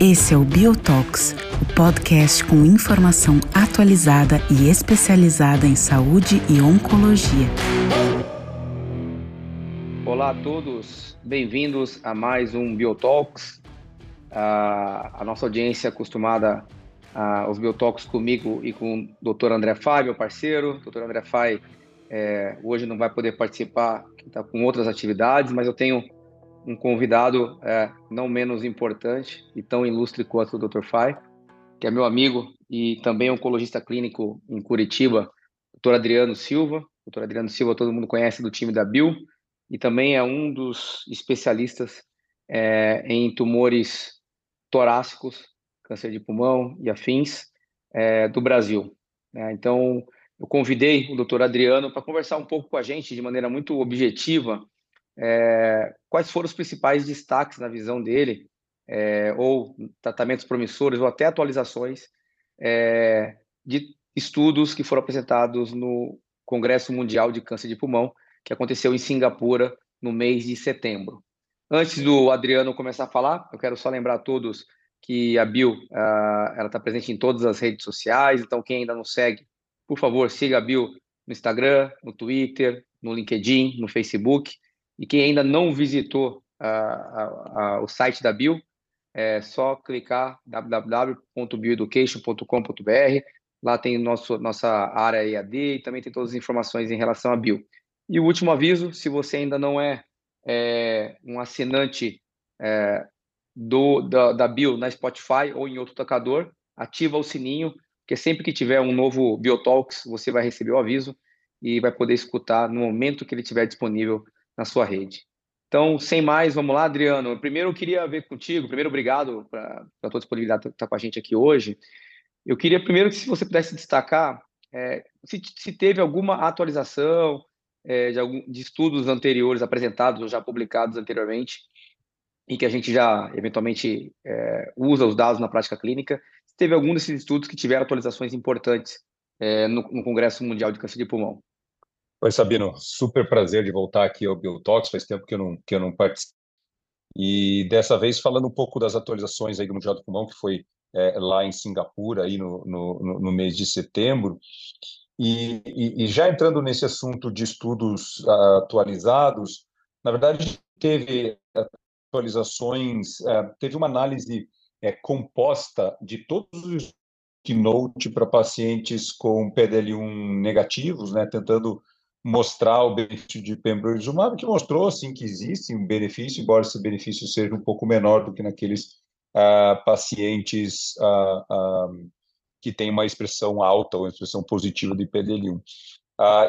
Esse é o Biotox, o podcast com informação atualizada e especializada em saúde e oncologia. Olá a todos, bem-vindos a mais um Biotalks. a nossa audiência acostumada aos Biotalks comigo e com o Dr. André Fai, meu parceiro. Dr. André Fai é, hoje não vai poder participar, está com outras atividades, mas eu tenho um convidado é, não menos importante e tão ilustre quanto o Dr. Fai, que é meu amigo e também oncologista clínico em Curitiba, Dr. Adriano Silva. Dr. Adriano Silva todo mundo conhece do time da Bill e também é um dos especialistas é, em tumores torácicos, câncer de pulmão e afins é, do Brasil. É, então, eu convidei o Dr. Adriano para conversar um pouco com a gente de maneira muito objetiva é, quais foram os principais destaques na visão dele, é, ou tratamentos promissores, ou até atualizações é, de estudos que foram apresentados no Congresso Mundial de Câncer de Pulmão, que aconteceu em Singapura no mês de setembro. Antes do Adriano começar a falar, eu quero só lembrar a todos que a Bill uh, ela está presente em todas as redes sociais, então quem ainda não segue, por favor, siga a Bill no Instagram, no Twitter, no LinkedIn, no Facebook. E quem ainda não visitou o site da Bio, é só clicar www.bioeducation.com.br. Lá tem nosso, nossa área EAD e também tem todas as informações em relação à Bio. E o último aviso, se você ainda não é, é um assinante é, do, da, da Bio na Spotify ou em outro tocador, ativa o sininho, porque sempre que tiver um novo Biotalks, você vai receber o aviso e vai poder escutar no momento que ele estiver disponível na sua rede. Então, sem mais, vamos lá, Adriano. Primeiro, eu queria ver contigo, primeiro, obrigado pela tua disponibilidade de estar com a gente aqui hoje. Eu queria primeiro que se você pudesse destacar é, se, se, teve alguma atualização é, de, algum, de estudos anteriores apresentados ou já publicados anteriormente e que a gente já eventualmente é, usa os dados na prática clínica, teve algum desses estudos que tiveram atualizações importantes é, no, no Congresso Mundial de Câncer de Pulmão. Oi, Sabino. Super prazer de voltar aqui ao Biotalks. Faz tempo que eu não, que eu não participo. E dessa vez falando um pouco das atualizações aí do Mundial do Pulmão, que foi é, lá em Singapura, aí no, no, no mês de setembro. E, e, e, já entrando nesse assunto de estudos uh, atualizados, na verdade, teve atualizações, uh, teve uma análise uh, composta de todos os keynote para pacientes com PDL1 negativos, né, tentando mostrar o benefício de pembrolizumab, que mostrou sim que existe um benefício, embora esse benefício seja um pouco menor do que naqueles uh, pacientes uh, uh, que têm uma expressão alta ou uma expressão positiva de PDL1.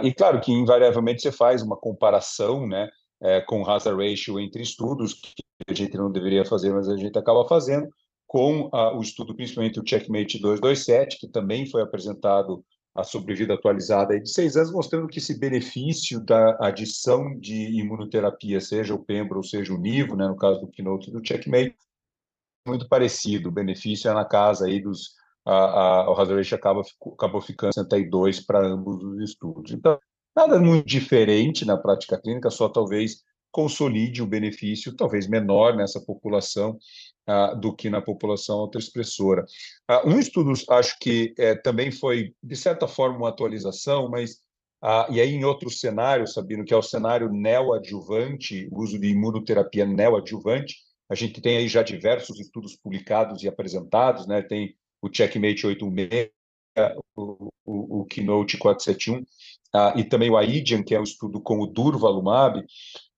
e claro que invariavelmente você faz uma comparação, né, é, com hazard ratio entre estudos, que a gente não deveria fazer, mas a gente acaba fazendo, com o estudo, principalmente o Checkmate 227, que também foi apresentado a sobrevida atualizada de seis anos, mostrando que esse benefício da adição de imunoterapia, seja o Pembro ou seja o Nivo, né, no caso do Keynote do Checkmate, muito parecido. O benefício é na casa aí dos. A, a, o hazard ratio acaba, acabou ficando 62 para ambos os estudos. Então, nada muito diferente na prática clínica, só talvez consolide o benefício, talvez menor nessa população, ah, do que na população autoexpressora. Ah, um estudo, acho que é, também foi, de certa forma, uma atualização, mas, ah, e aí em outro cenário, Sabino, que é o cenário neoadjuvante, o uso de imunoterapia neoadjuvante, a gente tem aí já diversos estudos publicados e apresentados, né? tem o Checkmate 816, o, o, o Keynote 471, uh, e também o AIDIAN, que é um estudo com o Durvalumab,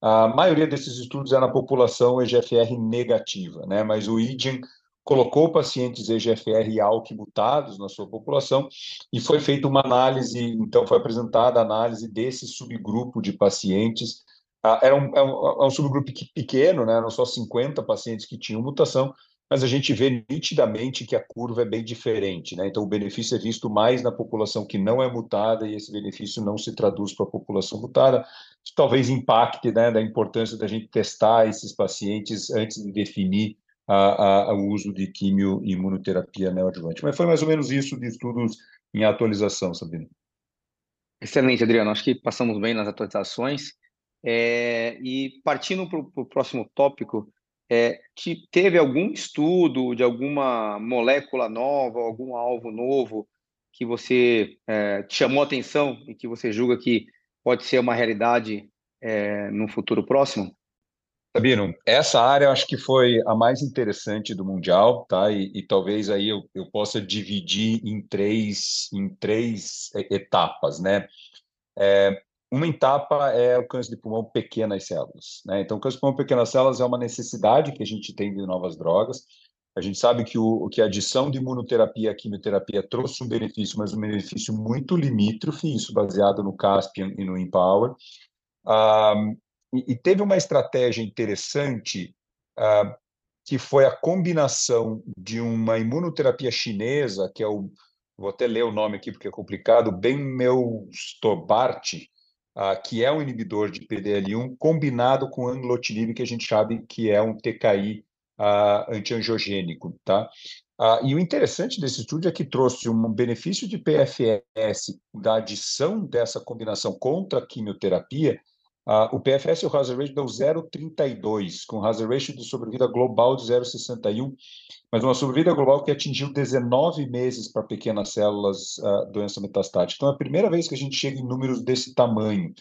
a maioria desses estudos é na população EGFR negativa, né? mas o IDIAN colocou pacientes EGFR e ALK mutados na sua população e foi feita uma análise, então foi apresentada a análise desse subgrupo de pacientes. Uh, era um, é um, é um subgrupo pequeno, né? eram só 50 pacientes que tinham mutação, mas a gente vê nitidamente que a curva é bem diferente, né? Então, o benefício é visto mais na população que não é mutada e esse benefício não se traduz para a população mutada. Isso talvez impacte, né, da importância da gente testar esses pacientes antes de definir a, a, o uso de quimio e imunoterapia neoadjuvante. Mas foi mais ou menos isso de estudos em atualização, Sabino. Excelente, Adriano. Acho que passamos bem nas atualizações. É, e partindo para o próximo tópico, é, que teve algum estudo de alguma molécula nova, algum alvo novo que você é, te chamou atenção e que você julga que pode ser uma realidade é, no futuro próximo? Sabino, essa área eu acho que foi a mais interessante do Mundial, tá? E, e talvez aí eu, eu, possa dividir em três, em três etapas, né? É, uma etapa é o câncer de pulmão pequenas células, né? Então, o câncer de pulmão pequenas células é uma necessidade que a gente tem de novas drogas. A gente sabe que, o, que a adição de imunoterapia à quimioterapia trouxe um benefício, mas um benefício muito limítrofe, isso baseado no Caspian e no Empower. Ah, e, e, teve uma estratégia interessante, ah, que foi a combinação de uma imunoterapia chinesa, que é o, vou até ler o nome aqui porque é complicado, Benmeustobart, ah, que é um inibidor de PDL1, combinado com anglotinib, que a gente sabe que é um TKI ah, antiangiogênico, tá? Ah, e o interessante desse estudo é que trouxe um benefício de PFS da adição dessa combinação contra a quimioterapia. Ah, o PFS e o hazard ratio deu 0,32, com hazard ratio de sobrevida global de 0,61, mas uma sobrevida global que atingiu 19 meses para pequenas células uh, doença metastática. Então, é a primeira vez que a gente chega em números desse tamanho.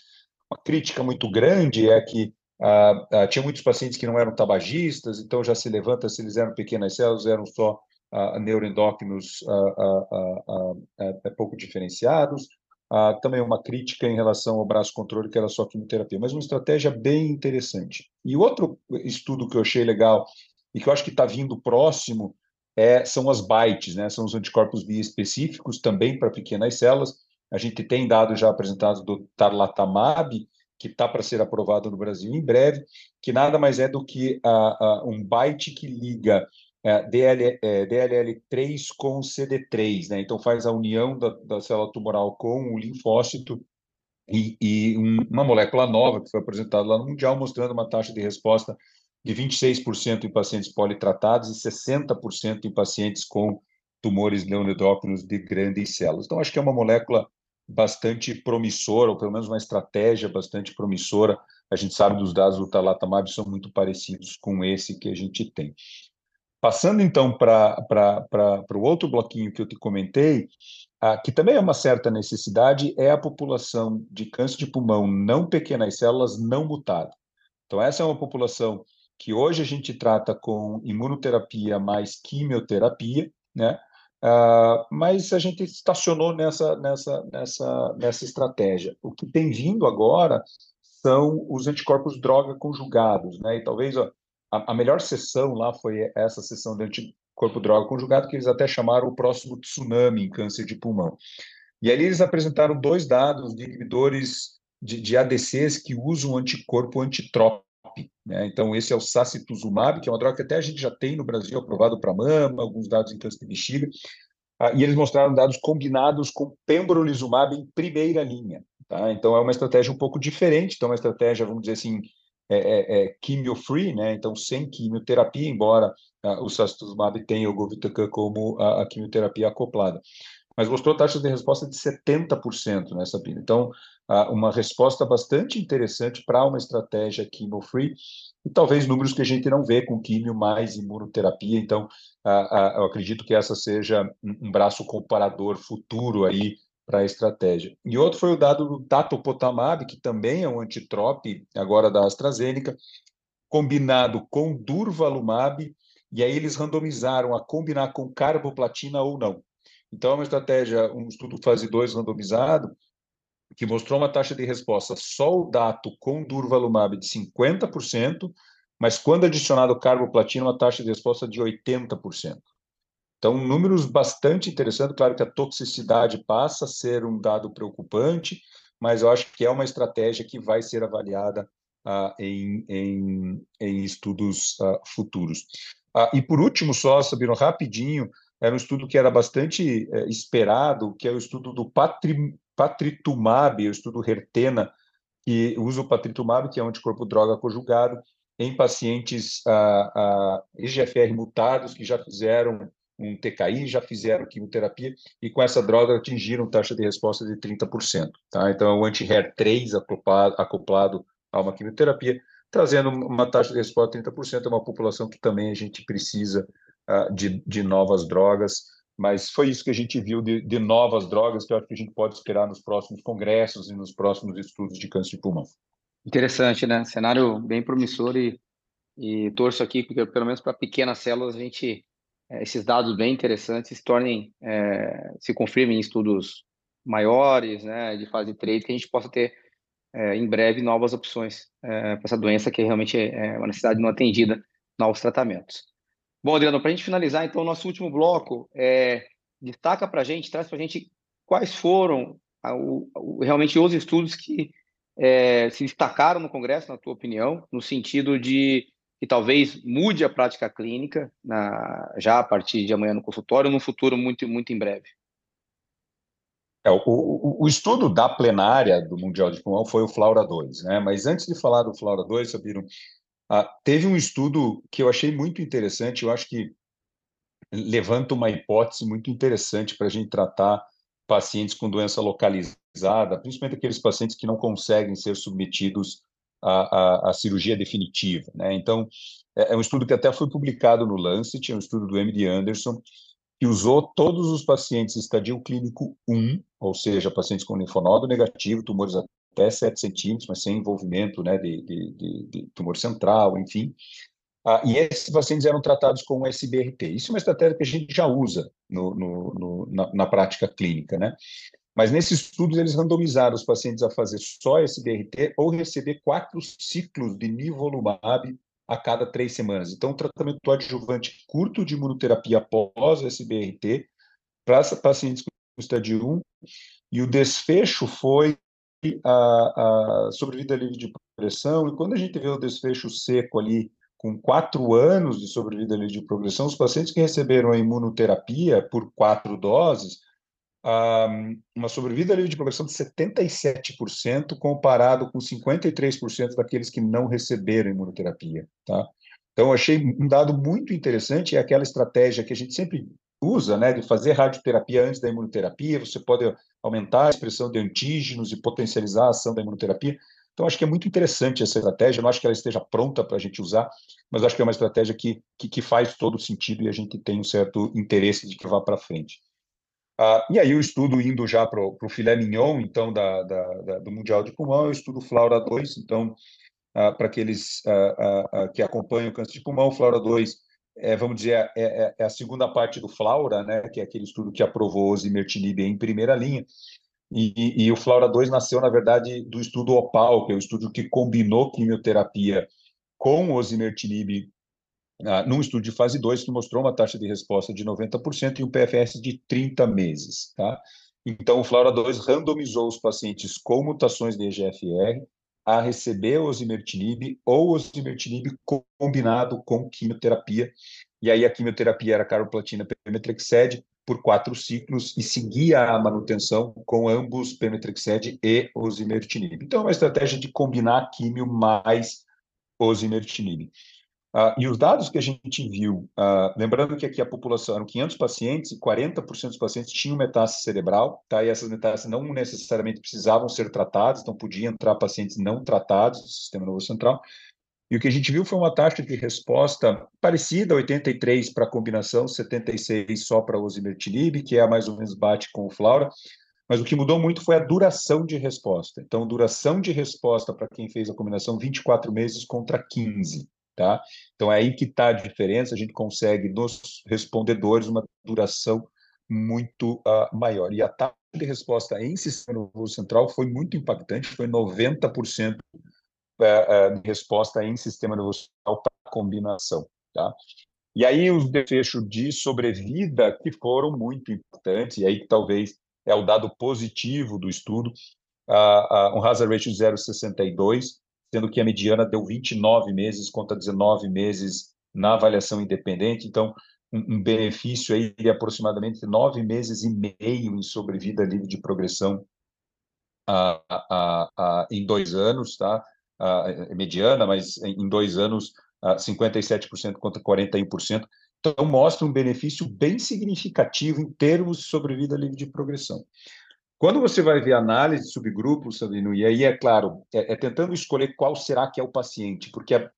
Uma crítica muito grande é que uh, tinha muitos pacientes que não eram tabagistas, então já se levanta se eles eram pequenas células, eram só neuroendócrinos é pouco diferenciados. Também uma crítica em relação ao braço controle, que era só quimioterapia, mas uma estratégia bem interessante. E outro estudo que eu achei legal e que eu acho que está vindo próximo é, são as BITES, né? são os anticorpos específicos também para pequenas células. A gente tem dados já apresentados do tarlatamab, que está para ser aprovado no Brasil em breve, que nada mais é do que um BITE que liga é, DL, é, DLL3 com CD3, né? Então faz a união da, da célula tumoral com o linfócito e, e um, uma molécula nova que foi apresentada lá no Mundial, mostrando uma taxa de resposta de 26% em pacientes politratados e 60% em pacientes com tumores neonedrópinos de grandes células. Então, acho que é uma molécula bastante promissora, ou pelo menos uma estratégia bastante promissora. A gente sabe dos dados do Talatamab são muito parecidos com esse que a gente tem. Passando então para o outro bloquinho que eu te comentei, que também é uma certa necessidade, é a população de câncer de pulmão não pequenas células não mutado. Então, essa é uma população que hoje a gente trata com imunoterapia mais quimioterapia, né? Uh, mas a gente estacionou nessa, nessa, nessa, nessa estratégia. O que tem vindo agora são os anticorpos droga conjugados, né? E talvez ó, a, a, melhor sessão lá foi essa sessão de anticorpo droga conjugado, que eles até chamaram o próximo tsunami em câncer de pulmão. E ali eles apresentaram dois dados de inibidores de, de ADCs que usam anticorpo antitrópico né? Então, esse é o sacituzumab, que é uma droga que até a gente já tem no Brasil aprovado para mama, alguns dados em câncer de bexiga, ah, e eles mostraram dados combinados com pembrolizumab em primeira linha. Tá? Então, é uma estratégia um pouco diferente, então, é uma estratégia, vamos dizer assim, é, é, é quimio-free, né? então, sem quimioterapia, embora ah, o sacituzumab tenha o govitecan como a, a quimioterapia acoplada mas mostrou taxas de resposta de 70% nessa PIN. Então, uma resposta bastante interessante para uma estratégia chemo-free, e talvez números que a gente não vê com químio mais imunoterapia. Então, eu acredito que essa seja um braço comparador futuro aí para a estratégia. E outro foi o dado do Datopotamab, que também é um antitrop, agora da AstraZeneca, combinado com Durvalumab, e aí eles randomizaram a combinar com carboplatina ou não. Então, é uma estratégia, um estudo fase 2 randomizado, que mostrou uma taxa de resposta só o dato com durvalumab de 50%, mas quando adicionado carboplatina, uma taxa de resposta de 80%. Então, números bastante interessantes. Claro que a toxicidade passa a ser um dado preocupante, mas eu acho que é uma estratégia que vai ser avaliada ah, em, em, em, estudos ah, futuros. Ah, e por último, só, Sabino, rapidinho, era um estudo que era bastante é, esperado, que é o estudo do patri, patritumab, o estudo Hertena, que usa o patritumab, que é um anticorpo droga conjugado, em pacientes ah, ah, EGFR mutados que já fizeram um TKI, já fizeram quimioterapia e com essa droga atingiram taxa de resposta de 30%. Tá? Então, é o anti-HER3 acoplado, acoplado a uma quimioterapia, trazendo uma taxa de resposta de 30%, é uma população que também a gente precisa uh, de, de novas drogas, mas foi isso que a gente viu de, de novas drogas que eu acho que a gente pode esperar nos próximos congressos e nos próximos estudos de câncer de pulmão. Interessante, né? Cenário bem promissor e, e torço aqui, porque pelo menos para pequenas células a gente esses dados bem interessantes se tornem, é, se confirmem em estudos maiores, né, de fase 3, que a gente possa ter é, em breve novas opções é, para essa doença que realmente é uma necessidade não atendida, novos tratamentos. Bom, Adriano, para a gente finalizar, então, o nosso último bloco, é, destaca para a gente, traz para a gente quais foram a, o, o, realmente os estudos que é, se destacaram no Congresso, na tua opinião, no sentido de que talvez mude a prática clínica na, já a partir de amanhã no consultório, num futuro muito, muito em breve. É, o, o, o, estudo da plenária do Mundial de Pulmão foi o Flaura 2, né? mas antes de falar do Flaura 2, Sabino, ah, teve um estudo que eu achei muito interessante, eu acho que levanta uma hipótese muito interessante para a gente tratar pacientes com doença localizada, principalmente aqueles pacientes que não conseguem ser submetidos à, à, à cirurgia definitiva. Né? Então, é, é um estudo que até foi publicado no Lancet, é um estudo do MD Anderson, que usou todos os pacientes estadio clínico 1, ou seja, pacientes com linfonodo negativo, tumores até 7 centímetros, mas sem envolvimento né, de, de, de, de tumor central, enfim. Ah, e esses pacientes eram tratados com SBRT. Isso é uma estratégia que a gente já usa no, no, no, na, na, prática clínica, né? Mas nesses estudos eles randomizaram os pacientes a fazer só SBRT ou receber quatro ciclos de nivolumab a cada três semanas. Então, tratamento adjuvante curto de imunoterapia após SBRT para pacientes com estádio 1, e o desfecho foi a, a sobrevida livre de progressão, e quando a gente vê o desfecho seco ali, com quatro anos de sobrevida livre de progressão, os pacientes que receberam a imunoterapia por quatro doses, uma sobrevida livre de progressão de 77%, comparado com 53% daqueles que não receberam imunoterapia. Tá? Então, achei um dado muito interessante, é aquela estratégia que a gente sempre usa, né, de fazer radioterapia antes da imunoterapia, você pode aumentar a expressão de antígenos e potencializar a ação da imunoterapia. Então, acho que é muito interessante essa estratégia, não acho que ela esteja pronta para a gente usar, mas acho que é uma estratégia que, que, que faz todo sentido e a gente tem um certo interesse de que vá para frente. Ah, e aí o estudo indo já para o filé mignon, então, da, da, da, do Mundial de Pulmão, é o estudo Flaura 2, então, ah, para aqueles ah, que acompanham o câncer de pulmão, Flaura 2 é, vamos dizer, é, é, é, a segunda parte do Flaura, né, que é aquele estudo que aprovou o Zimertinib em primeira linha, e, e, o Flaura 2 nasceu, na verdade, do estudo OPAL, que é o estudo que combinou quimioterapia com o Zimertinib ah, num estudo de fase 2 que mostrou uma taxa de resposta de 90% e um PFS de 30 meses. Tá? Então, o Flaura 2 randomizou os pacientes com mutações de EGFR a receber osimertinib ou osimertinib combinado com quimioterapia. E aí a quimioterapia era carboplatina pemetrexed por quatro ciclos e seguia a manutenção com ambos pemetrexed e osimertinib. Então, é uma estratégia de combinar químio mais osimertinib. Uh, e os dados que a gente viu, uh, lembrando que aqui a população eram 500 pacientes e 40% dos pacientes tinham metástase cerebral, tá? E essas metástases não necessariamente precisavam ser tratadas, então podiam entrar pacientes não tratados do sistema nervoso central. E o que a gente viu foi uma taxa de resposta parecida, 83 para a combinação, 76 só para osimertinib, que é mais ou menos bate com o Flaura. Mas o que mudou muito foi a duração de resposta. Então, duração de resposta para quem fez a combinação, 24 meses contra 15. Tá? Então, é aí que está a diferença, a gente consegue, nos respondedores, uma duração muito uh, maior. E a taxa de resposta em sistema nervoso central foi muito impactante, foi 90% uh, uh, de resposta em sistema nervoso central para combinação. Tá? E aí os desfechos de sobrevida que foram muito importantes, e aí que talvez é o dado positivo do estudo, uh, um hazard ratio 0,62, sendo que a mediana deu 29 meses contra 19 meses na avaliação independente. Então, um, um benefício aí de aproximadamente nove meses e meio em sobrevida livre de progressão a, a, a, em dois anos, tá? É mediana, mas em dois anos, 57% contra 41%. Então, mostra um benefício bem significativo em termos de sobrevida livre de progressão. Quando você vai ver análise de subgrupos, Sabino, e aí é claro, é, é, tentando escolher qual será que é o paciente, porque a,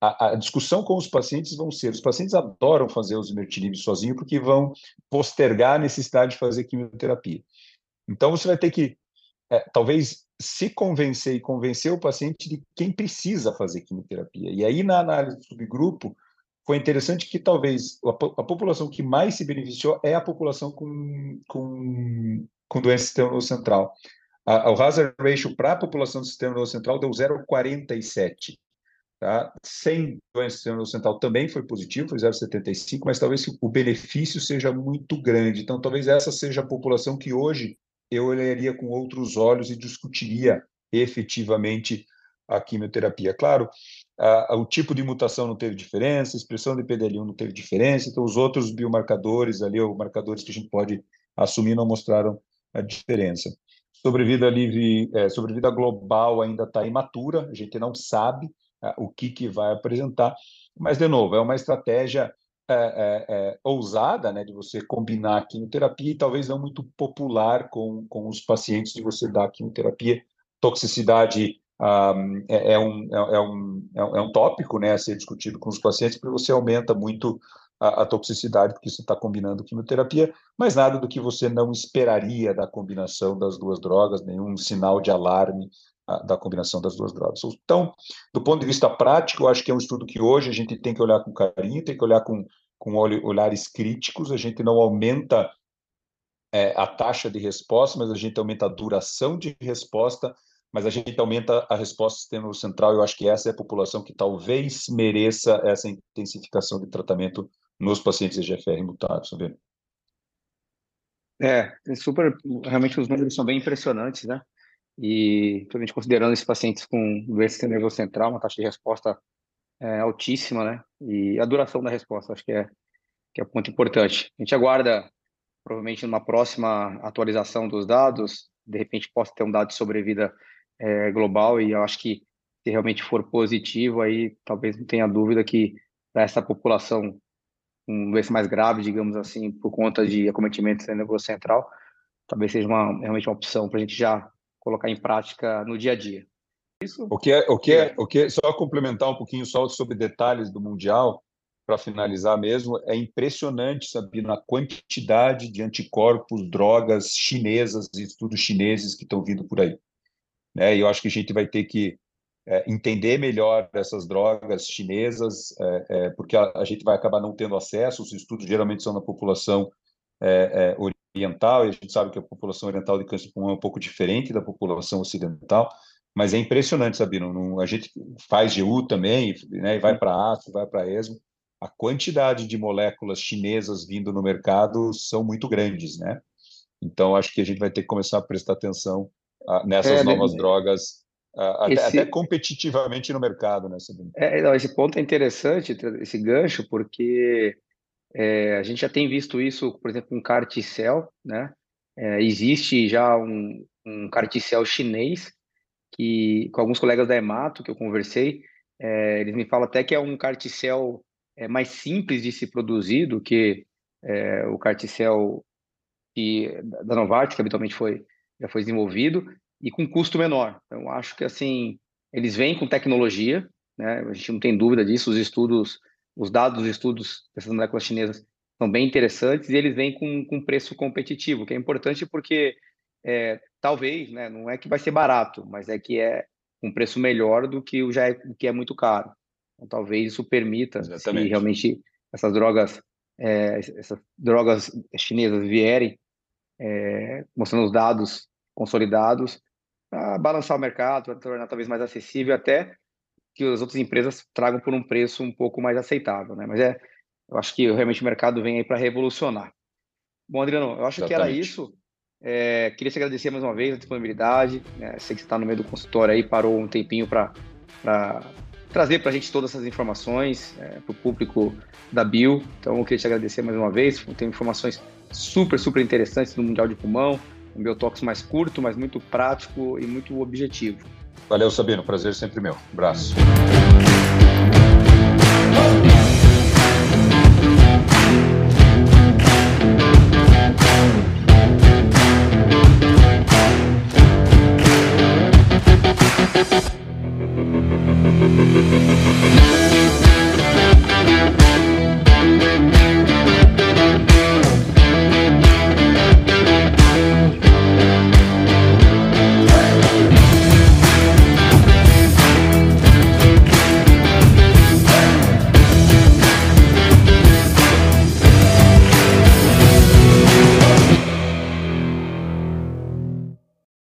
a, a, discussão com os pacientes vão ser, os pacientes adoram fazer os imertinib sozinho porque vão postergar a necessidade de fazer quimioterapia. Então você vai ter que, é, talvez, se convencer e convencer o paciente de quem precisa fazer quimioterapia. E aí, na análise do subgrupo, foi interessante que talvez a, a população que mais se beneficiou é a população com, com com doença do sistema nervoso central. A, o hazard ratio para a população do sistema nervoso central deu 0,47. Tá? Sem doença do sistema nervoso central também foi positivo, foi 0,75, mas talvez o benefício seja muito grande. Então, talvez essa seja a população que hoje eu olharia com outros olhos e discutiria efetivamente a quimioterapia. Claro, a, a, o tipo de mutação não teve diferença, a expressão de PDL1 não teve diferença, então os outros biomarcadores ali, ou marcadores que a gente pode assumir, não mostraram a diferença. Sobrevida livre, é, sobrevida global ainda está imatura, a gente não sabe é, o que, que vai apresentar, mas, de novo, é uma estratégia é, é, é ousada né, de você combinar a quimioterapia e talvez não muito popular com, com os pacientes de você dar quimioterapia. Toxicidade um, é, é, um, é, um, é um tópico né, a ser discutido com os pacientes, porque você aumenta muito a, a toxicidade, porque você está combinando quimioterapia, mas nada do que você não esperaria da combinação das duas drogas, nenhum sinal de alarme a, da combinação das duas drogas. Então, do ponto de vista prático, eu acho que é um estudo que hoje a gente tem que olhar com carinho, tem que olhar com, com olhares críticos, a gente não aumenta é, a taxa de resposta, mas a gente aumenta a duração de resposta, mas a gente aumenta a resposta do sistema central. Eu acho que essa é a população que talvez mereça essa intensificação de tratamento nos pacientes EGFR mutados, sabe? É, é, super, realmente os números são bem impressionantes, né? E, principalmente considerando esses pacientes com doença nervoso central, uma taxa de resposta é, altíssima, né? E a duração da resposta, acho que é, que é um ponto importante. A gente aguarda, provavelmente, numa próxima atualização dos dados, de repente possa ter um dado de sobrevida é, global, e eu acho que se realmente for positivo, aí talvez não tenha dúvida que para essa população um doença mais grave, digamos assim, por conta de acometimento nervoso central, talvez seja uma, realmente uma opção para a gente já colocar em prática no dia a dia. Isso. O que é, o que é, o que é, só complementar um pouquinho só sobre detalhes do mundial para finalizar mesmo, é impressionante, Sabino, a quantidade de anticorpos, drogas chinesas e estudos chineses que estão vindo por aí. Né? E eu acho que a gente vai ter que é, entender melhor essas drogas chinesas, é, é, porque a, a, gente vai acabar não tendo acesso, os estudos geralmente são na população é, oriental, e a gente sabe que a população oriental de câncer de pulmão é um pouco diferente da população ocidental, mas é impressionante, Sabino, não, a gente faz GU também, né, e vai para ASTRO, vai para ESMO, a quantidade de moléculas chinesas vindo no mercado são muito grandes, né? Então, acho que a gente vai ter que começar a prestar atenção uh, nessas é, novas né? drogas até, esse... até, competitivamente no mercado, né? É, não, esse ponto é interessante, esse gancho, porque é, a gente já tem visto isso, por exemplo, com carticel, né? É, existe já um, um carticel chinês que, com alguns colegas da Emato que eu conversei, é, eles me falam até que é um carticel é, mais simples de se produzir do que é, o carticel que, da Novartis, que habitualmente foi, já foi desenvolvido, e com custo menor. Então, acho que assim, eles vêm com tecnologia, né? A gente não tem dúvida disso, os estudos, os dados dos estudos dessas moléculas chinesas são bem interessantes e eles vêm com, com preço competitivo, que é importante porque é, talvez, né, não é que vai ser barato, mas é que é um preço melhor do que o já é, que é muito caro. Então, talvez isso permita, Exatamente. se realmente essas drogas, é, essas drogas chinesas vierem é, mostrando os dados consolidados, a balançar o mercado, para tornar talvez mais acessível, até que as outras empresas tragam por um preço um pouco mais aceitável, né? Mas é, eu acho que realmente o mercado vem aí para revolucionar. Bom, Adriano, eu acho Exatamente. que era isso. É, queria te agradecer mais uma vez a disponibilidade. Né? Sei que você está no meio do consultório aí, parou um tempinho para trazer para a gente todas essas informações é, para o público da Bio. Então, eu queria te agradecer mais uma vez. Tem informações super, super interessantes do Mundial de Pulmão, um biotox mais curto, mas muito prático e muito objetivo. Valeu, Sabino. Prazer sempre meu. Abraço.